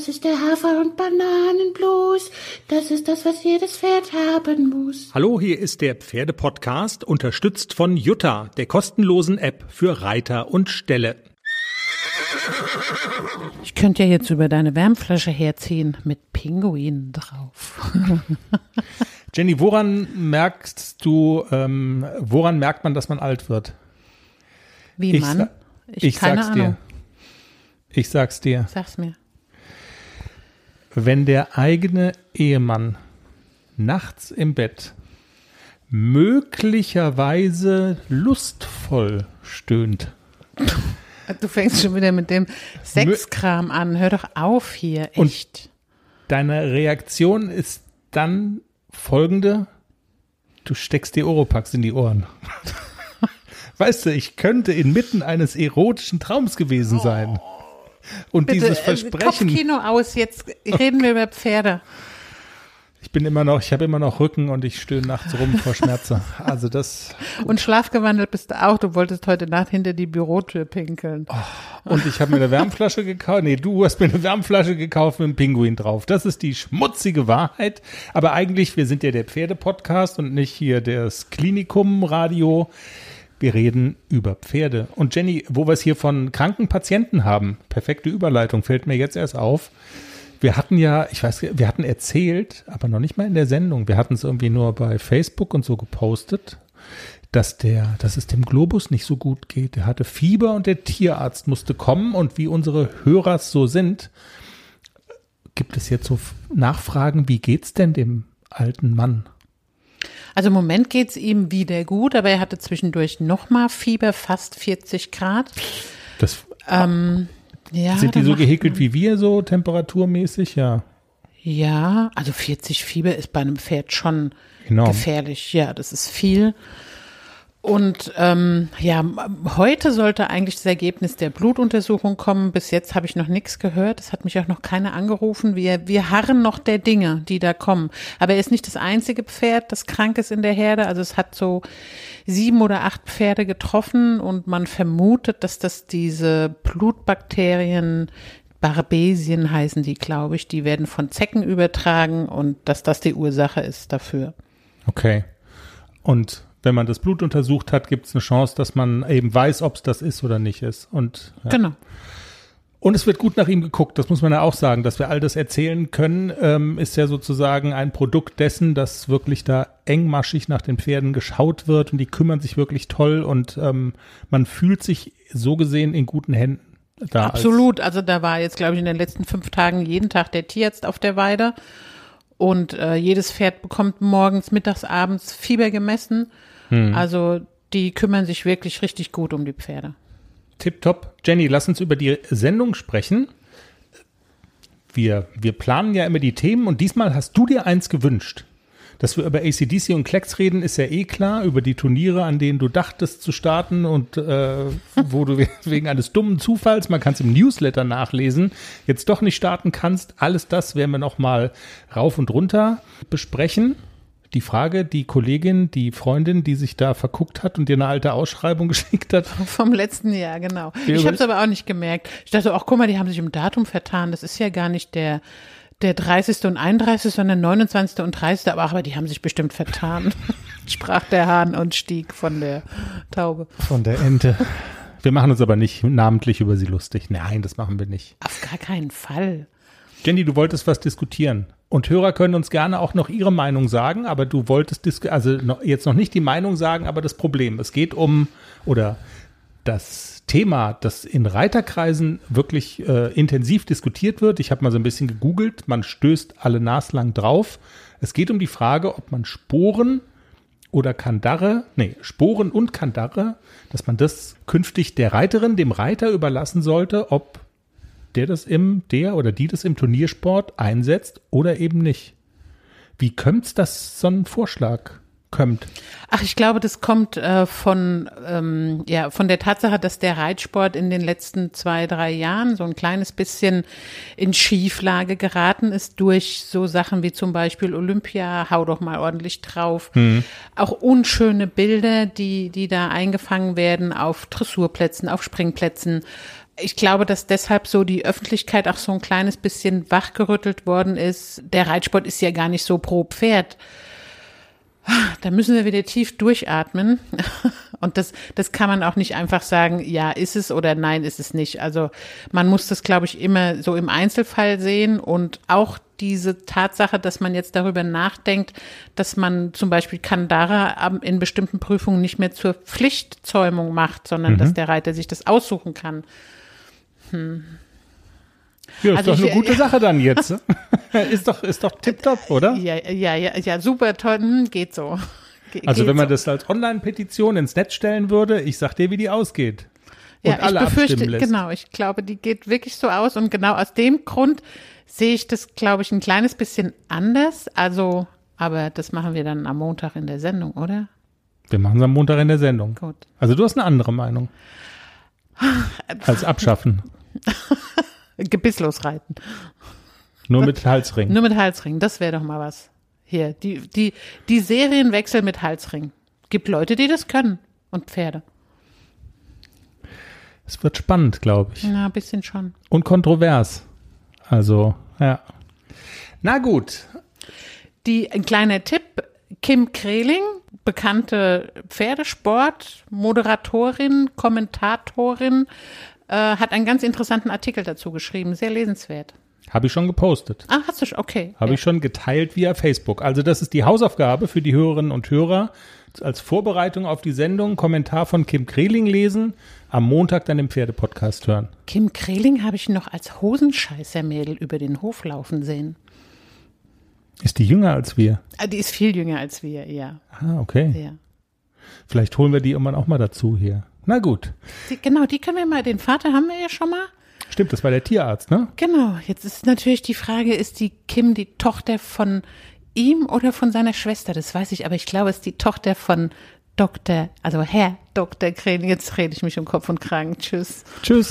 Das ist der Hafer- und Bananenblues. Das ist das, was jedes Pferd haben muss. Hallo, hier ist der Pferdepodcast, unterstützt von Jutta, der kostenlosen App für Reiter und Ställe. Ich könnte ja jetzt über deine Wärmflasche herziehen mit Pinguinen drauf. Jenny, woran merkst du, ähm, woran merkt man, dass man alt wird? Wie Ich Mann? sa- Ich, keine sag's dir. Ahnung. Ich sag's dir. Sag's mir. Wenn der eigene Ehemann nachts im Bett möglicherweise lustvoll stöhnt. Du fängst schon wieder mit dem Sexkram an. Hör doch auf hier, Und- echt. Deine Reaktion ist dann folgende. Du steckst dir Oropax in die Ohren. Weißt du, ich könnte inmitten eines erotischen Traums gewesen sein. Und dieses äh, Versprechen. Kopfkino aus, jetzt reden wir über Pferde. Ich bin immer noch, ich habe immer noch Rücken und ich stöhne nachts rum vor Schmerzen. Also das Und schlafgewandelt bist du auch. Du wolltest heute Nacht hinter die Bürotür pinkeln. und ich habe mir eine Wärmflasche gekauft. Nee, du hast mir eine Wärmflasche gekauft mit einem Pinguin drauf. Das ist die schmutzige Wahrheit. Aber eigentlich, wir sind ja der Pferde-Podcast und nicht hier das Klinikum-Radio. Wir reden über Pferde. Und Jenny, wo wir es hier von kranken Patienten haben, perfekte Überleitung, fällt mir jetzt erst auf. Wir hatten ja, ich weiß, wir hatten erzählt, aber noch nicht mal in der Sendung. Wir hatten es irgendwie nur bei Facebook und so gepostet, dass der, dass es dem Globus nicht so gut geht. Der hatte Fieber und der Tierarzt musste kommen und wie unsere Hörer so sind, gibt es jetzt so Nachfragen, wie geht's denn dem alten Mann? Also im Moment geht's ihm wieder gut, aber er hatte zwischendurch nochmal Fieber, fast 40 Grad. Das, Ähm, ja, sind die so gehäkelt wie wir, so temperaturmäßig? Ja. Ja, also 40 Fieber ist bei einem Pferd schon Enorm. gefährlich. Ja, das ist viel. Und ähm, ja, heute sollte eigentlich das Ergebnis der Blutuntersuchung kommen. Bis jetzt habe ich noch nichts gehört. Es hat mich auch noch keiner angerufen. Wir, wir harren noch der Dinge, die da kommen. Aber er ist nicht das einzige Pferd, das krank ist in der Herde. Also es hat so sieben oder acht Pferde getroffen und man vermutet, dass das diese Blutbakterien Barbesien heißen die, glaube ich, die werden von Zecken übertragen und dass das die Ursache ist dafür. Okay. Und wenn man das Blut untersucht hat, gibt es eine Chance, dass man eben weiß, ob es das ist oder nicht ist. Und, ja. Genau. und es wird gut nach ihm geguckt, das muss man ja auch sagen. Dass wir all das erzählen können, ähm, ist ja sozusagen ein Produkt dessen, dass wirklich da engmaschig nach den Pferden geschaut wird und die kümmern sich wirklich toll und ähm, man fühlt sich so gesehen in guten Händen. Da als- Absolut. Also da war jetzt, glaube ich, in den letzten fünf Tagen jeden Tag der Tierarzt auf der Weide. Und äh, jedes Pferd bekommt morgens, mittags, abends Fieber gemessen. Also die kümmern sich wirklich richtig gut um die Pferde. Tipptopp. Jenny, lass uns über die Sendung sprechen. Wir, wir planen ja immer die Themen und diesmal hast du dir eins gewünscht. Dass wir über ACDC und Klecks reden, ist ja eh klar. Über die Turniere, an denen du dachtest zu starten und äh, wo du wegen eines dummen Zufalls, man kann es im Newsletter nachlesen, jetzt doch nicht starten kannst. Alles das werden wir nochmal rauf und runter besprechen. Die Frage, die Kollegin, die Freundin, die sich da verguckt hat und dir eine alte Ausschreibung geschickt hat, Vom letzten Jahr, genau. Ich habe es aber auch nicht gemerkt. Ich dachte, ach guck mal, die haben sich im Datum vertan. Das ist ja gar nicht der, der 30. und 31., sondern 29. und 30. Aber, ach, aber die haben sich bestimmt vertan, sprach der Hahn und stieg von der Taube. Von der Ente. Wir machen uns aber nicht namentlich über sie lustig. Nein, das machen wir nicht. Auf gar keinen Fall. Jenny, du wolltest was diskutieren. Und Hörer können uns gerne auch noch ihre Meinung sagen, aber du wolltest also noch, jetzt noch nicht die Meinung sagen, aber das Problem. Es geht um oder das Thema, das in Reiterkreisen wirklich äh, intensiv diskutiert wird. Ich habe mal so ein bisschen gegoogelt, man stößt alle naslang drauf. Es geht um die Frage, ob man Sporen oder Kandare, nee, Sporen und Kandare, dass man das künftig der Reiterin, dem Reiter überlassen sollte, ob der das im, der oder die das im Turniersport einsetzt oder eben nicht. Wie kommt's, dass so ein Vorschlag kommt? Ach, ich glaube, das kommt äh, von, ähm, ja, von der Tatsache, dass der Reitsport in den letzten zwei, drei Jahren so ein kleines bisschen in Schieflage geraten ist durch so Sachen wie zum Beispiel Olympia, hau doch mal ordentlich drauf. Auch unschöne Bilder, die, die da eingefangen werden auf Dressurplätzen, auf Springplätzen. ich glaube, dass deshalb so die Öffentlichkeit auch so ein kleines bisschen wachgerüttelt worden ist. Der Reitsport ist ja gar nicht so pro Pferd. Da müssen wir wieder tief durchatmen. Und das, das kann man auch nicht einfach sagen, ja, ist es oder nein, ist es nicht. Also man muss das, glaube ich, immer so im Einzelfall sehen und auch diese Tatsache, dass man jetzt darüber nachdenkt, dass man zum Beispiel Kandara in bestimmten Prüfungen nicht mehr zur Pflichtzäumung macht, sondern mhm. dass der Reiter sich das aussuchen kann. Hm. Ja, ist also doch ich, eine gute Sache dann jetzt. ist doch, ist doch tipptopp, oder? Ja, ja, ja, ja, super toll, hm, geht so. Ge also wenn man so. das als Online-Petition ins Netz stellen würde, ich sag dir, wie die ausgeht. Und ja, alle ich befürchte, lässt. genau, ich glaube, die geht wirklich so aus und genau aus dem Grund sehe ich das, glaube ich, ein kleines bisschen anders. Also, aber das machen wir dann am Montag in der Sendung, oder? Wir machen es am Montag in der Sendung. Gut. Also du hast eine andere Meinung. Als abschaffen. Gebisslos reiten. Nur mit Halsring. Nur mit Halsring, das wäre doch mal was. Hier, die, die, die Serienwechsel mit Halsring. Gibt Leute, die das können. Und Pferde. Es wird spannend, glaube ich. Ja, ein bisschen schon. Und kontrovers. Also, ja. Na gut. Die, ein kleiner Tipp. Kim Kreling, bekannte Pferdesport-Moderatorin, Kommentatorin, äh, hat einen ganz interessanten Artikel dazu geschrieben. Sehr lesenswert. Habe ich schon gepostet. Ah, hast du schon, okay. Habe ja. ich schon geteilt via Facebook. Also das ist die Hausaufgabe für die Hörerinnen und Hörer. Als Vorbereitung auf die Sendung Kommentar von Kim Kreling lesen, am Montag dann im Pferdepodcast hören. Kim Kreling habe ich noch als Hosenscheißer-Mädel über den Hof laufen sehen. Ist die jünger als wir? Ah, die ist viel jünger als wir, ja. Ah, okay. Ja. Vielleicht holen wir die irgendwann auch mal dazu hier. Na gut. Die, genau, die können wir mal, den Vater haben wir ja schon mal. Stimmt, das war der Tierarzt, ne? Genau. Jetzt ist natürlich die Frage, ist die Kim die Tochter von ihm oder von seiner Schwester? Das weiß ich, aber ich glaube, es ist die Tochter von Dr., also Herr Dr. Krähen. Jetzt rede ich mich um Kopf und Kragen. Tschüss. Tschüss.